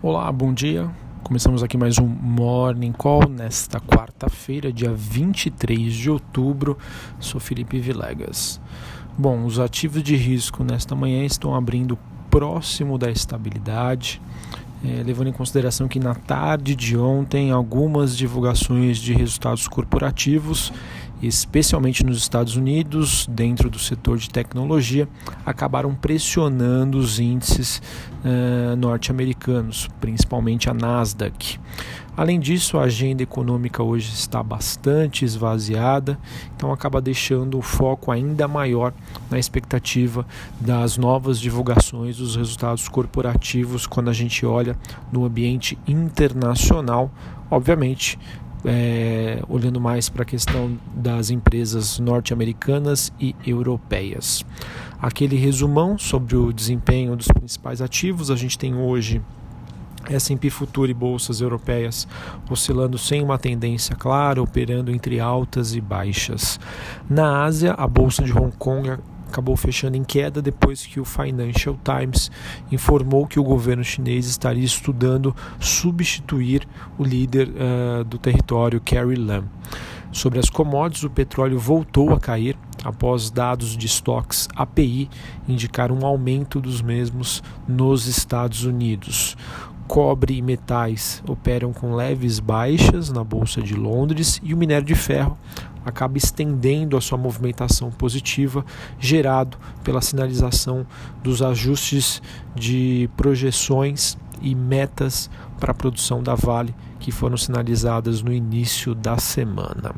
Olá, bom dia. Começamos aqui mais um Morning Call nesta quarta-feira, dia 23 de outubro. Sou Felipe Vilegas. Bom, os ativos de risco nesta manhã estão abrindo próximo da estabilidade, é, levando em consideração que na tarde de ontem algumas divulgações de resultados corporativos especialmente nos Estados Unidos, dentro do setor de tecnologia, acabaram pressionando os índices uh, norte-americanos, principalmente a Nasdaq. Além disso, a agenda econômica hoje está bastante esvaziada, então acaba deixando o foco ainda maior na expectativa das novas divulgações dos resultados corporativos quando a gente olha no ambiente internacional, obviamente é, olhando mais para a questão das empresas norte-americanas e europeias. Aquele resumão sobre o desempenho dos principais ativos, a gente tem hoje S&P Futuro e bolsas europeias oscilando sem uma tendência clara, operando entre altas e baixas. Na Ásia, a bolsa de Hong Kong acabou fechando em queda depois que o Financial Times informou que o governo chinês estaria estudando substituir o líder uh, do território, Carrie Lam. Sobre as commodities, o petróleo voltou a cair após dados de estoques API indicaram um aumento dos mesmos nos Estados Unidos cobre e metais operam com leves baixas na Bolsa de Londres e o minério de ferro acaba estendendo a sua movimentação positiva, gerado pela sinalização dos ajustes de projeções e metas para a produção da Vale que foram sinalizadas no início da semana.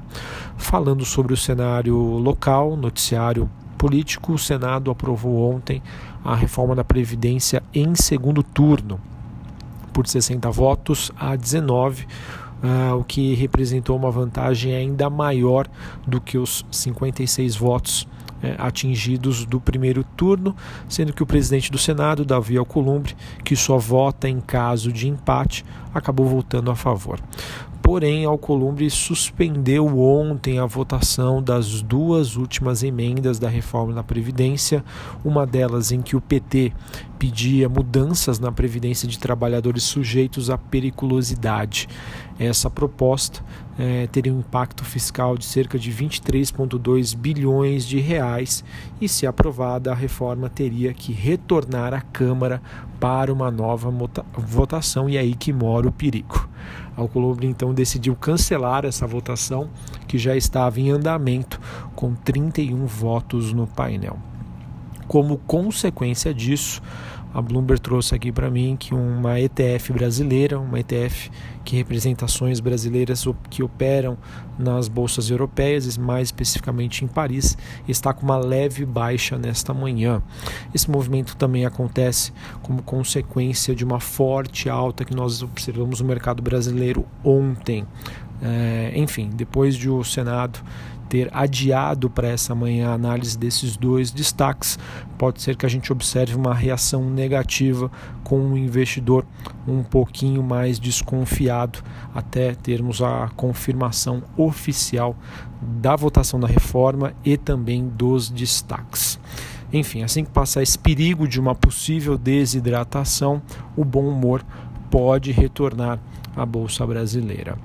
Falando sobre o cenário local, noticiário político, o Senado aprovou ontem a reforma da Previdência em segundo turno por 60 votos a 19, uh, o que representou uma vantagem ainda maior do que os 56 votos eh, atingidos do primeiro turno, sendo que o presidente do Senado, Davi Alcolumbre, que só vota em caso de empate, acabou votando a favor. Porém, Alcolumbre suspendeu ontem a votação das duas últimas emendas da reforma da Previdência, uma delas em que o PT pedia mudanças na Previdência de trabalhadores sujeitos à periculosidade. Essa proposta é, teria um impacto fiscal de cerca de 23,2 bilhões de reais e, se aprovada, a reforma teria que retornar à Câmara para uma nova votação e é aí que mora o perigo. Alcolumbre então decidiu cancelar essa votação que já estava em andamento com 31 votos no painel. Como consequência disso, a Bloomberg trouxe aqui para mim que uma ETF brasileira, uma ETF que representa ações brasileiras que operam nas bolsas europeias, mais especificamente em Paris, está com uma leve baixa nesta manhã. Esse movimento também acontece como consequência de uma forte alta que nós observamos no mercado brasileiro ontem. É, enfim, depois de o Senado ter adiado para essa manhã a análise desses dois destaques, pode ser que a gente observe uma reação negativa com o investidor um pouquinho mais desconfiado até termos a confirmação oficial da votação da reforma e também dos destaques. Enfim, assim que passar esse perigo de uma possível desidratação, o bom humor pode retornar à Bolsa Brasileira.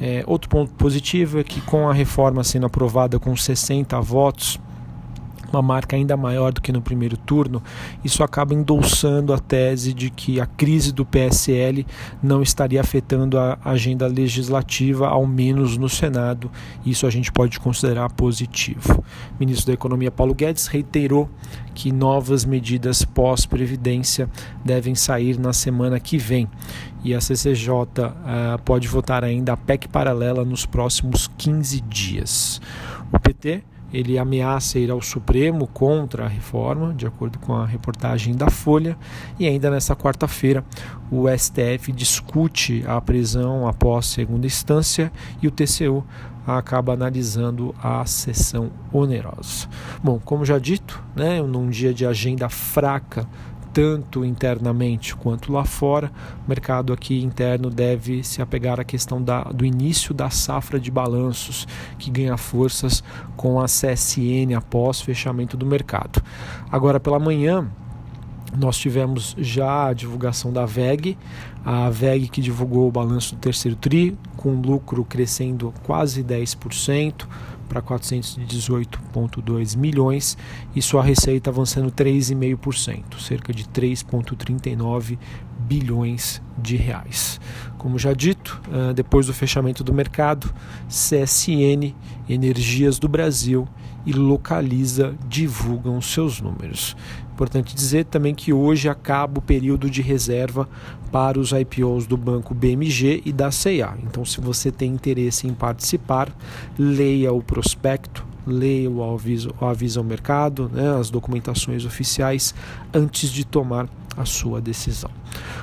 É, outro ponto positivo é que, com a reforma sendo aprovada com 60 votos, uma marca ainda maior do que no primeiro turno, isso acaba endolçando a tese de que a crise do PSL não estaria afetando a agenda legislativa, ao menos no Senado. Isso a gente pode considerar positivo. O ministro da Economia Paulo Guedes reiterou que novas medidas pós-previdência devem sair na semana que vem. E a CCJ uh, eh, pode votar ainda a PEC paralela nos próximos 15 dias. O PT ele ameaça ir ao Supremo contra a reforma, de acordo com a reportagem da Folha, e ainda nesta quarta-feira o STF discute a prisão após segunda instância e o TCU acaba analisando a sessão onerosa. Bom, como já dito, né, num dia de agenda fraca tanto internamente quanto lá fora. O mercado aqui interno deve se apegar à questão da, do início da safra de balanços, que ganha forças com a CSN após fechamento do mercado. Agora, pela manhã, nós tivemos já a divulgação da VEG, a VEG que divulgou o balanço do terceiro TRI, com lucro crescendo quase 10% para 418,2 milhões e sua receita avançando 3,5%, cerca de 3,39 bilhões de reais. Como já dito, ah, depois do fechamento do mercado, CSN, Energias do Brasil e Localiza divulgam seus números. Importante dizer também que hoje acaba o período de reserva para os IPOs do banco BMG e da CIA. Então, se você tem interesse em participar, leia o prospecto, leia o aviso, o aviso ao mercado, né, as documentações oficiais antes de tomar a sua decisão.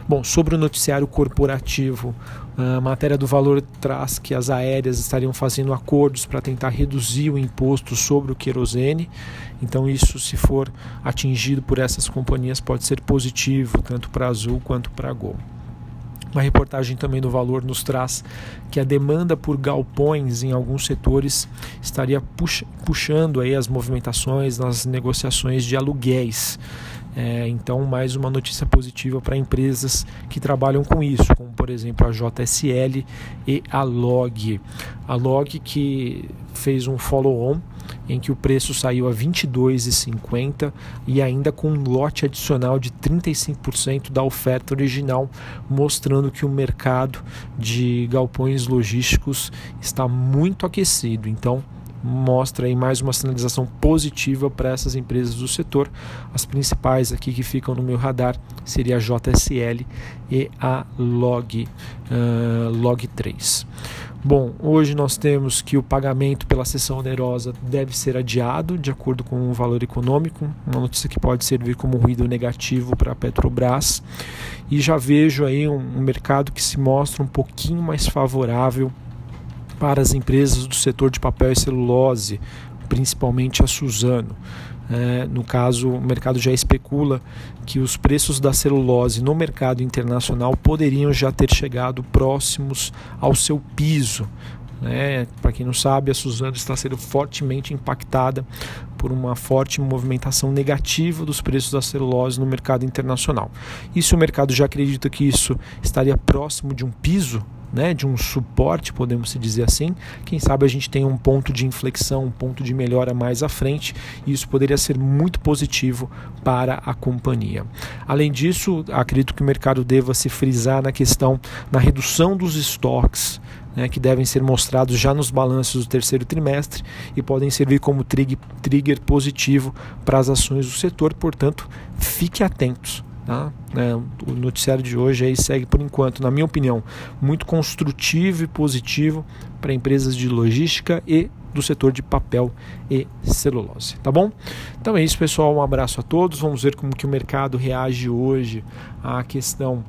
Bom, sobre o noticiário corporativo, a matéria do valor traz que as aéreas estariam fazendo acordos para tentar reduzir o imposto sobre o querosene. Então, isso, se for atingido por essas companhias, pode ser positivo tanto para a Azul quanto para a Gol. Uma reportagem também do Valor nos traz que a demanda por galpões em alguns setores estaria puxando aí as movimentações nas negociações de aluguéis. É, então, mais uma notícia positiva para empresas que trabalham com isso, como por exemplo a JSL e a Log. A Log que fez um follow-on em que o preço saiu a R$ 22,50 e ainda com um lote adicional de 35% da oferta original, mostrando que o mercado de galpões logísticos está muito aquecido. Então, mostra aí mais uma sinalização positiva para essas empresas do setor. As principais aqui que ficam no meu radar seria a JSL e a Log, uh, Log 3. Bom, hoje nós temos que o pagamento pela sessão onerosa deve ser adiado de acordo com o valor econômico, uma notícia que pode servir como ruído negativo para a Petrobras. E já vejo aí um, um mercado que se mostra um pouquinho mais favorável para as empresas do setor de papel e celulose, principalmente a Suzano. É, no caso, o mercado já especula que os preços da celulose no mercado internacional poderiam já ter chegado próximos ao seu piso. Né? Para quem não sabe, a Suzano está sendo fortemente impactada por uma forte movimentação negativa dos preços da celulose no mercado internacional. E se o mercado já acredita que isso estaria próximo de um piso, né, de um suporte, podemos dizer assim. Quem sabe a gente tem um ponto de inflexão, um ponto de melhora mais à frente, e isso poderia ser muito positivo para a companhia. Além disso, acredito que o mercado deva se frisar na questão na redução dos estoques. Né, que devem ser mostrados já nos balanços do terceiro trimestre e podem servir como trigger positivo para as ações do setor, portanto, fique atentos. Tá? É, o noticiário de hoje aí segue por enquanto, na minha opinião, muito construtivo e positivo para empresas de logística e do setor de papel e celulose, tá bom? Então é isso, pessoal. Um abraço a todos. Vamos ver como que o mercado reage hoje à questão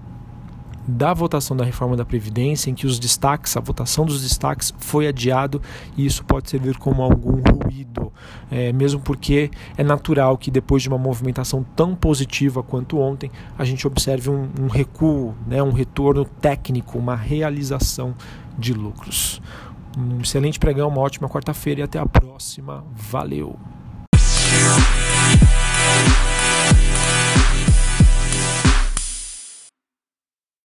da votação da reforma da Previdência, em que os destaques, a votação dos destaques foi adiado e isso pode servir como algum ruído, é, mesmo porque é natural que depois de uma movimentação tão positiva quanto ontem, a gente observe um, um recuo, né, um retorno técnico, uma realização de lucros. Um excelente pregão, uma ótima quarta-feira e até a próxima. Valeu!